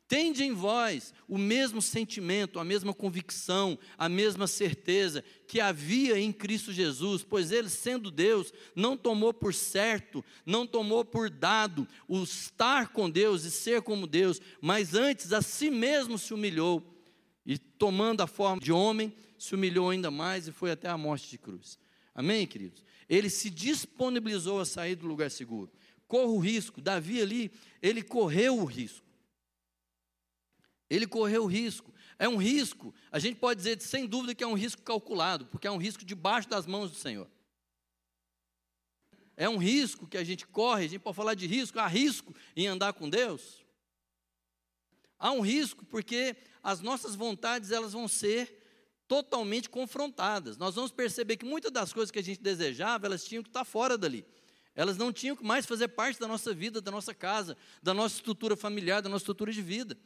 Tende em vós o mesmo sentimento, a mesma convicção, a mesma certeza que havia em Cristo Jesus, pois ele, sendo Deus, não tomou por certo, não tomou por dado o estar com Deus e ser como Deus, mas antes a si mesmo se humilhou e, tomando a forma de homem, se humilhou ainda mais e foi até a morte de cruz. Amém, queridos? Ele se disponibilizou a sair do lugar seguro. Corra o risco, Davi ali, ele correu o risco. Ele correu risco. É um risco, a gente pode dizer sem dúvida que é um risco calculado, porque é um risco debaixo das mãos do Senhor. É um risco que a gente corre, a gente pode falar de risco, há risco em andar com Deus. Há um risco porque as nossas vontades elas vão ser totalmente confrontadas. Nós vamos perceber que muitas das coisas que a gente desejava, elas tinham que estar fora dali. Elas não tinham que mais fazer parte da nossa vida, da nossa casa, da nossa estrutura familiar, da nossa estrutura de vida.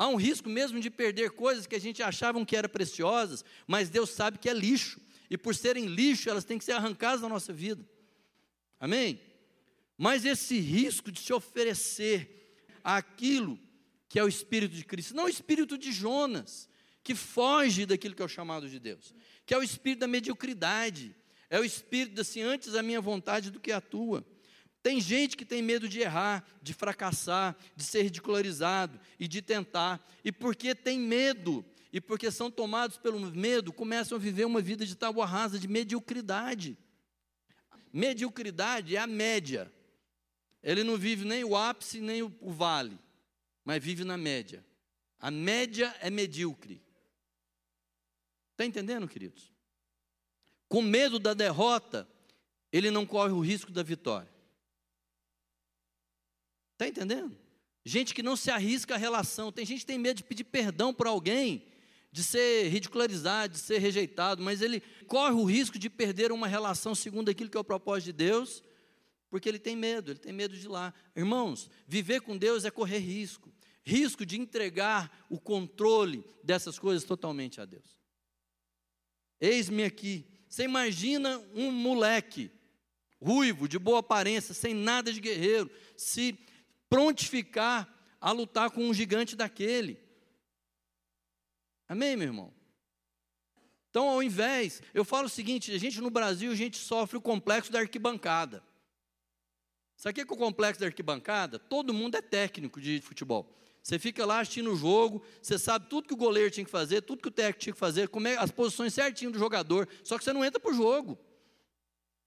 Há um risco mesmo de perder coisas que a gente achava que eram preciosas, mas Deus sabe que é lixo. E por serem lixo, elas têm que ser arrancadas da nossa vida. Amém? Mas esse risco de se oferecer aquilo que é o Espírito de Cristo, não o Espírito de Jonas, que foge daquilo que é o chamado de Deus, que é o Espírito da mediocridade, é o Espírito assim, antes a minha vontade do que a tua. Tem gente que tem medo de errar, de fracassar, de ser ridicularizado e de tentar, e porque tem medo, e porque são tomados pelo medo, começam a viver uma vida de tábua rasa, de mediocridade. Mediocridade é a média. Ele não vive nem o ápice, nem o, o vale, mas vive na média. A média é medíocre. Está entendendo, queridos? Com medo da derrota, ele não corre o risco da vitória. Está entendendo? Gente que não se arrisca a relação. Tem gente que tem medo de pedir perdão por alguém, de ser ridicularizado, de ser rejeitado, mas ele corre o risco de perder uma relação segundo aquilo que é o propósito de Deus, porque ele tem medo, ele tem medo de ir lá. Irmãos, viver com Deus é correr risco risco de entregar o controle dessas coisas totalmente a Deus. Eis-me aqui. Você imagina um moleque ruivo, de boa aparência, sem nada de guerreiro, se prontificar a lutar com um gigante daquele. Amém, meu irmão? Então, ao invés, eu falo o seguinte: a gente no Brasil, a gente sofre o complexo da arquibancada. Sabe o que é o complexo da arquibancada? Todo mundo é técnico de futebol. Você fica lá assistindo o jogo, você sabe tudo que o goleiro tinha que fazer, tudo que o técnico tinha que fazer, como é, as posições certinho do jogador, só que você não entra para o jogo.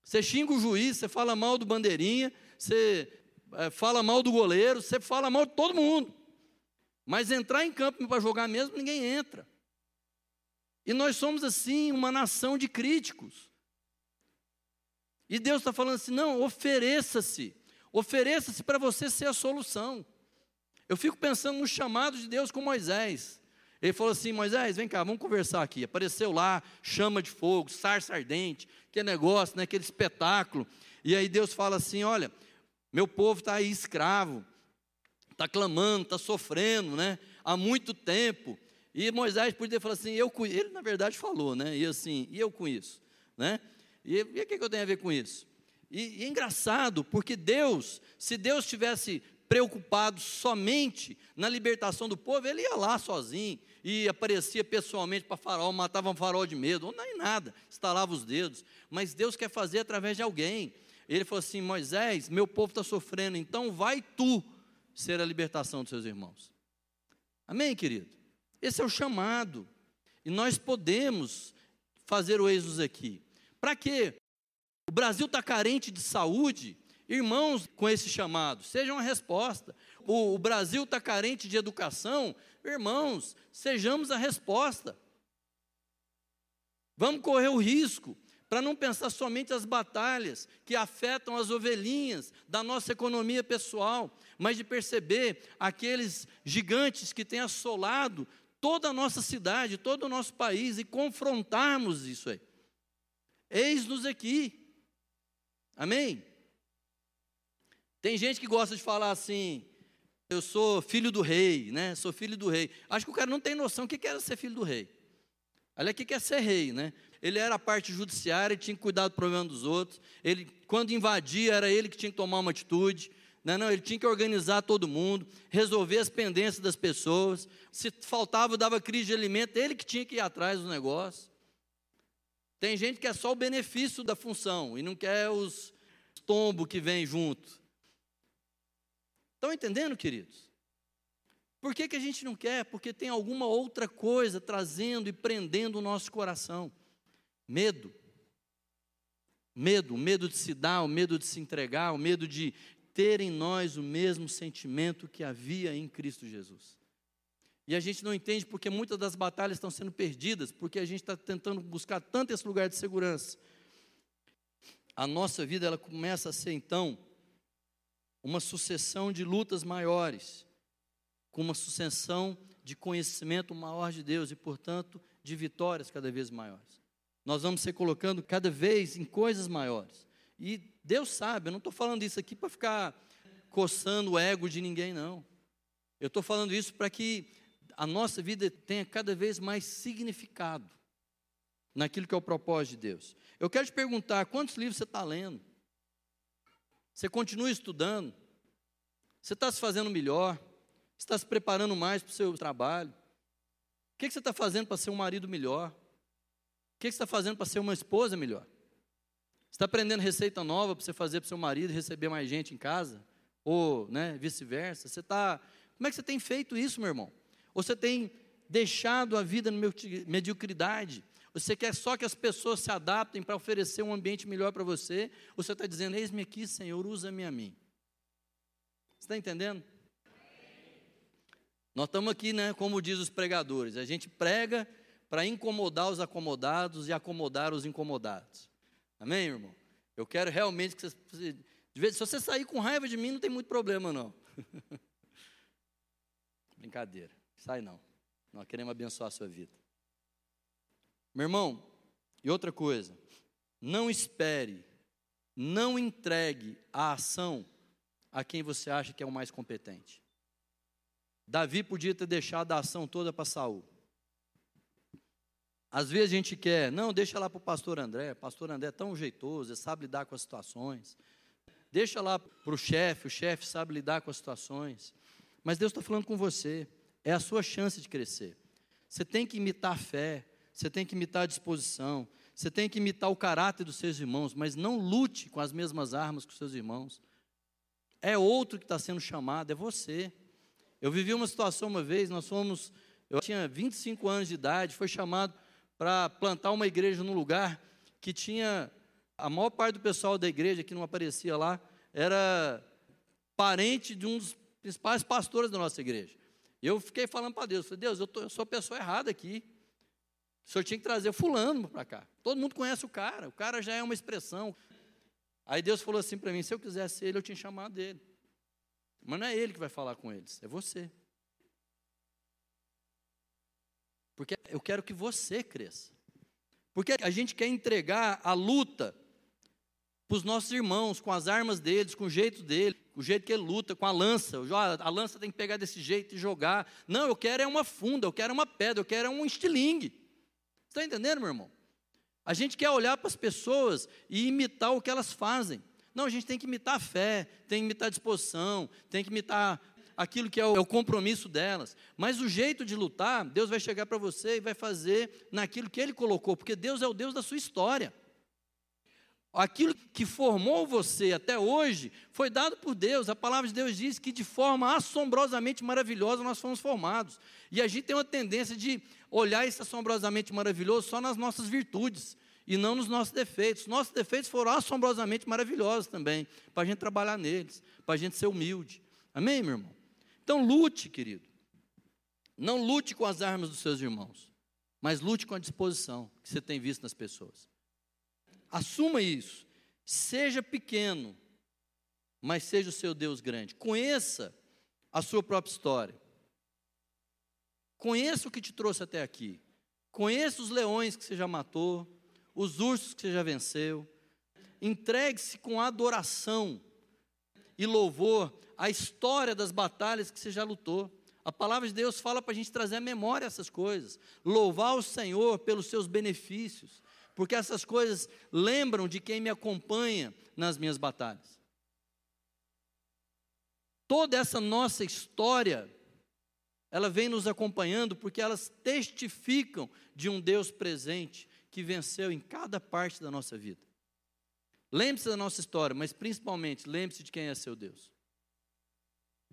Você xinga o juiz, você fala mal do bandeirinha, você fala mal do goleiro, você fala mal de todo mundo. Mas entrar em campo para jogar mesmo, ninguém entra. E nós somos assim, uma nação de críticos. E Deus está falando assim: não, ofereça-se. Ofereça-se para você ser a solução. Eu fico pensando no chamado de Deus com Moisés. Ele falou assim: Moisés, vem cá, vamos conversar aqui. Apareceu lá, chama de fogo, sarça ardente, que negócio, né, aquele espetáculo. E aí Deus fala assim: olha, meu povo está aí escravo, está clamando, está sofrendo, né? Há muito tempo. E Moisés podia falar assim, eu com ele na verdade falou, né? E assim, e eu isso, né? E, o que, que eu tenho a ver com isso? E, e é engraçado, porque Deus, se Deus tivesse preocupado somente na libertação do povo, ele ia lá sozinho e aparecia pessoalmente para Faraó, matava um farol de medo, ou nem nada, estalava os dedos. Mas Deus quer fazer através de alguém. Ele falou assim: Moisés, meu povo está sofrendo, então vai tu ser a libertação dos seus irmãos. Amém, querido? Esse é o chamado. E nós podemos fazer o êxodo aqui. Para quê? O Brasil está carente de saúde. Irmãos, com esse chamado, seja uma resposta. O, o Brasil está carente de educação. Irmãos, sejamos a resposta. Vamos correr o risco para não pensar somente as batalhas que afetam as ovelhinhas da nossa economia pessoal, mas de perceber aqueles gigantes que têm assolado toda a nossa cidade, todo o nosso país e confrontarmos isso aí. Eis-nos aqui. Amém? Tem gente que gosta de falar assim: Eu sou filho do rei, né? Sou filho do rei. Acho que o cara não tem noção o que era ser filho do rei. Olha o que é ser rei, né? Ele era a parte judiciária, tinha que cuidar do problema dos outros. Ele, quando invadia, era ele que tinha que tomar uma atitude. Não, não, ele tinha que organizar todo mundo, resolver as pendências das pessoas. Se faltava, dava crise de alimento, ele que tinha que ir atrás do negócio. Tem gente que é só o benefício da função e não quer os tombos que vêm junto. Estão entendendo, queridos? Por que, que a gente não quer? Porque tem alguma outra coisa trazendo e prendendo o nosso coração. Medo. Medo, o medo de se dar, o medo de se entregar, o medo de ter em nós o mesmo sentimento que havia em Cristo Jesus. E a gente não entende porque muitas das batalhas estão sendo perdidas, porque a gente está tentando buscar tanto esse lugar de segurança. A nossa vida ela começa a ser então uma sucessão de lutas maiores, com uma sucessão de conhecimento maior de Deus e, portanto, de vitórias cada vez maiores. Nós vamos ser colocando cada vez em coisas maiores. E Deus sabe, eu não estou falando isso aqui para ficar coçando o ego de ninguém, não. Eu estou falando isso para que a nossa vida tenha cada vez mais significado naquilo que é o propósito de Deus. Eu quero te perguntar: quantos livros você está lendo? Você continua estudando? Você está se fazendo melhor? Você está se preparando mais para o seu trabalho? O que você está fazendo para ser um marido melhor? Que você está fazendo para ser uma esposa melhor? Você está aprendendo receita nova para você fazer para o seu marido e receber mais gente em casa? Ou né, vice-versa? Você está. Como é que você tem feito isso, meu irmão? Ou você tem deixado a vida na mediocridade? Você quer só que as pessoas se adaptem para oferecer um ambiente melhor para você? Ou você está dizendo, eis-me aqui, Senhor, usa-me a mim? Você está entendendo? Nós estamos aqui, né, como diz os pregadores, a gente prega para incomodar os acomodados e acomodar os incomodados. Amém, irmão? Eu quero realmente que você. De vez, se você sair com raiva de mim, não tem muito problema, não. Brincadeira. Sai não. Nós queremos abençoar a sua vida. Meu irmão, e outra coisa. Não espere, não entregue a ação a quem você acha que é o mais competente. Davi podia ter deixado a ação toda para Saul. Às vezes a gente quer, não, deixa lá para o pastor André, pastor André é tão jeitoso, ele sabe lidar com as situações. Deixa lá para o chefe, o chefe sabe lidar com as situações. Mas Deus está falando com você, é a sua chance de crescer. Você tem que imitar a fé, você tem que imitar a disposição, você tem que imitar o caráter dos seus irmãos, mas não lute com as mesmas armas que os seus irmãos. É outro que está sendo chamado, é você. Eu vivi uma situação uma vez, nós fomos, eu tinha 25 anos de idade, foi chamado para plantar uma igreja num lugar que tinha a maior parte do pessoal da igreja que não aparecia lá era parente de um dos principais pastores da nossa igreja. Eu fiquei falando para Deus, falei, Deus, eu, tô, eu sou a pessoa errada aqui. O senhor tinha que trazer fulano para cá. Todo mundo conhece o cara, o cara já é uma expressão. Aí Deus falou assim para mim: se eu quisesse ele, eu tinha chamado dele. Mas não é ele que vai falar com eles, é você. Porque eu quero que você cresça. Porque a gente quer entregar a luta para os nossos irmãos, com as armas deles, com o jeito dele, com o jeito que ele luta, com a lança. A lança tem que pegar desse jeito e jogar. Não, eu quero é uma funda, eu quero uma pedra, eu quero é um estilingue. Está entendendo, meu irmão? A gente quer olhar para as pessoas e imitar o que elas fazem. Não, a gente tem que imitar a fé, tem que imitar a disposição, tem que imitar aquilo que é o, é o compromisso delas. Mas o jeito de lutar, Deus vai chegar para você e vai fazer naquilo que Ele colocou, porque Deus é o Deus da sua história. Aquilo que formou você até hoje foi dado por Deus. A palavra de Deus diz que de forma assombrosamente maravilhosa nós fomos formados. E a gente tem uma tendência de olhar esse assombrosamente maravilhoso só nas nossas virtudes e não nos nossos defeitos. Nossos defeitos foram assombrosamente maravilhosos também, para a gente trabalhar neles, para a gente ser humilde. Amém, meu irmão? Então lute, querido. Não lute com as armas dos seus irmãos, mas lute com a disposição que você tem visto nas pessoas. Assuma isso. Seja pequeno, mas seja o seu Deus grande. Conheça a sua própria história. Conheça o que te trouxe até aqui. Conheça os leões que você já matou, os ursos que você já venceu. Entregue-se com adoração e louvor a história das batalhas que você já lutou. A palavra de Deus fala para a gente trazer à memória essas coisas, louvar o Senhor pelos seus benefícios, porque essas coisas lembram de quem me acompanha nas minhas batalhas. Toda essa nossa história, ela vem nos acompanhando porque elas testificam de um Deus presente que venceu em cada parte da nossa vida. Lembre-se da nossa história, mas principalmente lembre-se de quem é seu Deus.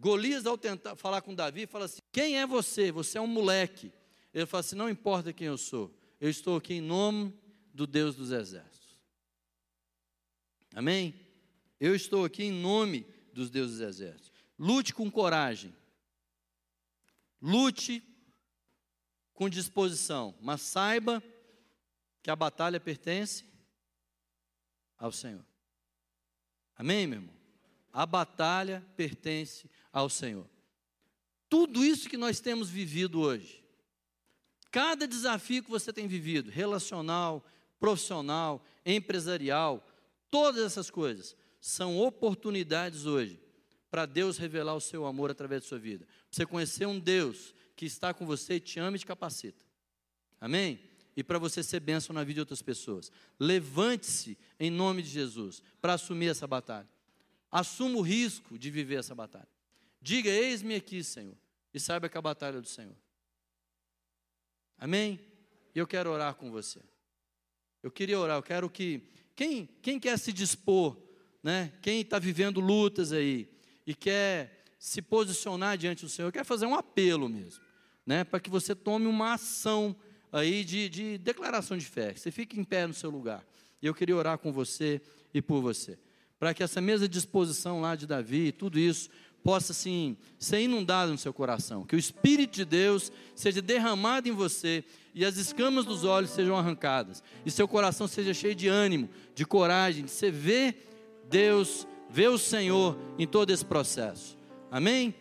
Golias, ao tentar falar com Davi, fala assim: Quem é você? Você é um moleque. Ele fala assim: Não importa quem eu sou, eu estou aqui em nome do Deus dos exércitos. Amém? Eu estou aqui em nome dos deuses dos exércitos. Lute com coragem. Lute com disposição, mas saiba que a batalha pertence ao Senhor. Amém, meu irmão? A batalha pertence ao Senhor. Tudo isso que nós temos vivido hoje, cada desafio que você tem vivido, relacional, profissional, empresarial, todas essas coisas, são oportunidades hoje para Deus revelar o seu amor através da sua vida. Você conhecer um Deus que está com você, te ama e te capacita. Amém? E para você ser bênção na vida de outras pessoas. Levante-se em nome de Jesus para assumir essa batalha. Assuma o risco de viver essa batalha. Diga: Eis-me aqui, Senhor. E saiba que a batalha é do Senhor. Amém? E eu quero orar com você. Eu queria orar, eu quero que. Quem, quem quer se dispor, né? quem está vivendo lutas aí e quer se posicionar diante do Senhor, quer fazer um apelo mesmo, né? para que você tome uma ação aí de, de declaração de fé. Você fique em pé no seu lugar. E eu queria orar com você e por você. Para que essa mesma disposição lá de Davi, tudo isso, possa assim ser inundado no seu coração, que o Espírito de Deus seja derramado em você e as escamas dos olhos sejam arrancadas e seu coração seja cheio de ânimo, de coragem, de você ver Deus, ver o Senhor em todo esse processo. Amém?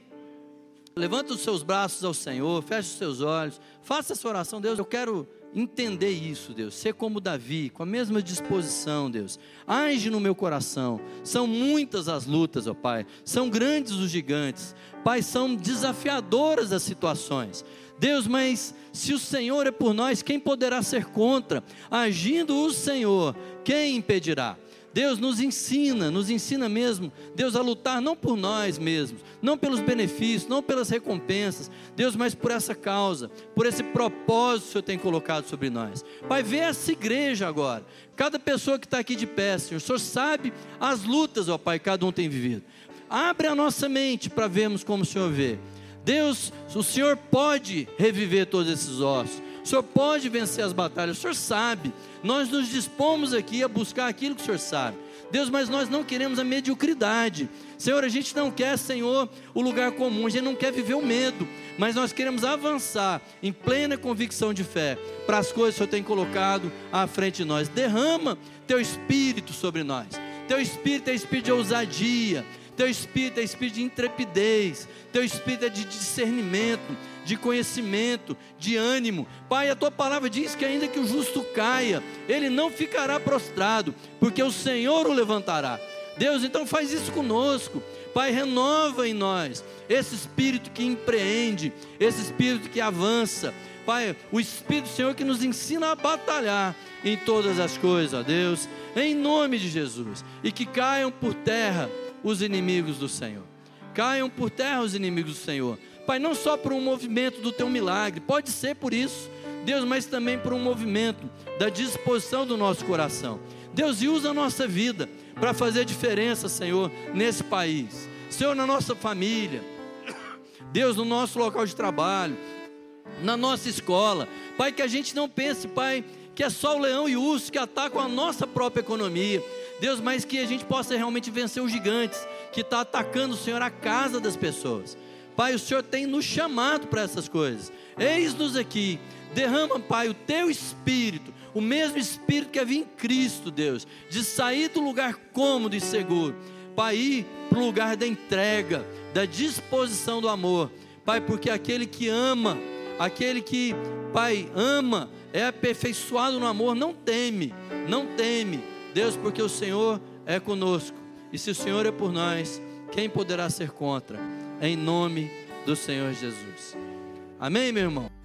Levanta os seus braços ao Senhor, feche os seus olhos, faça essa oração, Deus, eu quero entender isso, Deus, ser como Davi, com a mesma disposição, Deus. Age no meu coração. São muitas as lutas, ó Pai. São grandes os gigantes. Pai, são desafiadoras as situações. Deus, mas se o Senhor é por nós, quem poderá ser contra? Agindo o Senhor, quem impedirá? Deus nos ensina, nos ensina mesmo, Deus a lutar não por nós mesmos, não pelos benefícios, não pelas recompensas, Deus, mas por essa causa, por esse propósito que o Senhor tem colocado sobre nós. Pai, vê essa igreja agora, cada pessoa que está aqui de pé, Senhor, o Senhor sabe as lutas, ó Pai, que cada um tem vivido. Abre a nossa mente para vermos como o Senhor vê. Deus, o Senhor pode reviver todos esses ossos. O Senhor pode vencer as batalhas. O Senhor sabe. Nós nos dispomos aqui a buscar aquilo que o Senhor sabe. Deus, mas nós não queremos a mediocridade. Senhor, a gente não quer, Senhor, o lugar comum, a gente não quer viver o medo, mas nós queremos avançar em plena convicção de fé para as coisas que o Senhor tem colocado à frente de nós. Derrama teu espírito sobre nós. Teu espírito é espírito de ousadia, teu espírito é espírito de intrepidez, teu espírito é de discernimento, de conhecimento, de ânimo. Pai, a tua palavra diz que ainda que o justo caia, ele não ficará prostrado, porque o Senhor o levantará. Deus, então faz isso conosco. Pai, renova em nós esse espírito que empreende, esse espírito que avança. Pai, o Espírito do Senhor que nos ensina a batalhar em todas as coisas, ó Deus, em nome de Jesus, e que caiam por terra os inimigos do Senhor. Caiam por terra os inimigos do Senhor. Pai, não só por um movimento do teu milagre, pode ser por isso, Deus, mas também por um movimento da disposição do nosso coração. Deus, e usa a nossa vida para fazer diferença, Senhor, nesse país. Senhor, na nossa família. Deus, no nosso local de trabalho, na nossa escola. Pai, que a gente não pense, Pai, que é só o leão e o urso que atacam a nossa própria economia. Deus, mas que a gente possa realmente vencer os gigantes que está atacando, Senhor, a casa das pessoas. Pai, o Senhor tem nos chamado para essas coisas. Eis-nos aqui. Derrama, Pai, o teu espírito, o mesmo espírito que havia em Cristo, Deus, de sair do lugar cômodo e seguro, Pai, ir para o lugar da entrega, da disposição do amor. Pai, porque aquele que ama, aquele que, Pai, ama, é aperfeiçoado no amor, não teme, não teme Deus, porque o Senhor é conosco. E se o Senhor é por nós, quem poderá ser contra? Em nome do Senhor Jesus. Amém, meu irmão?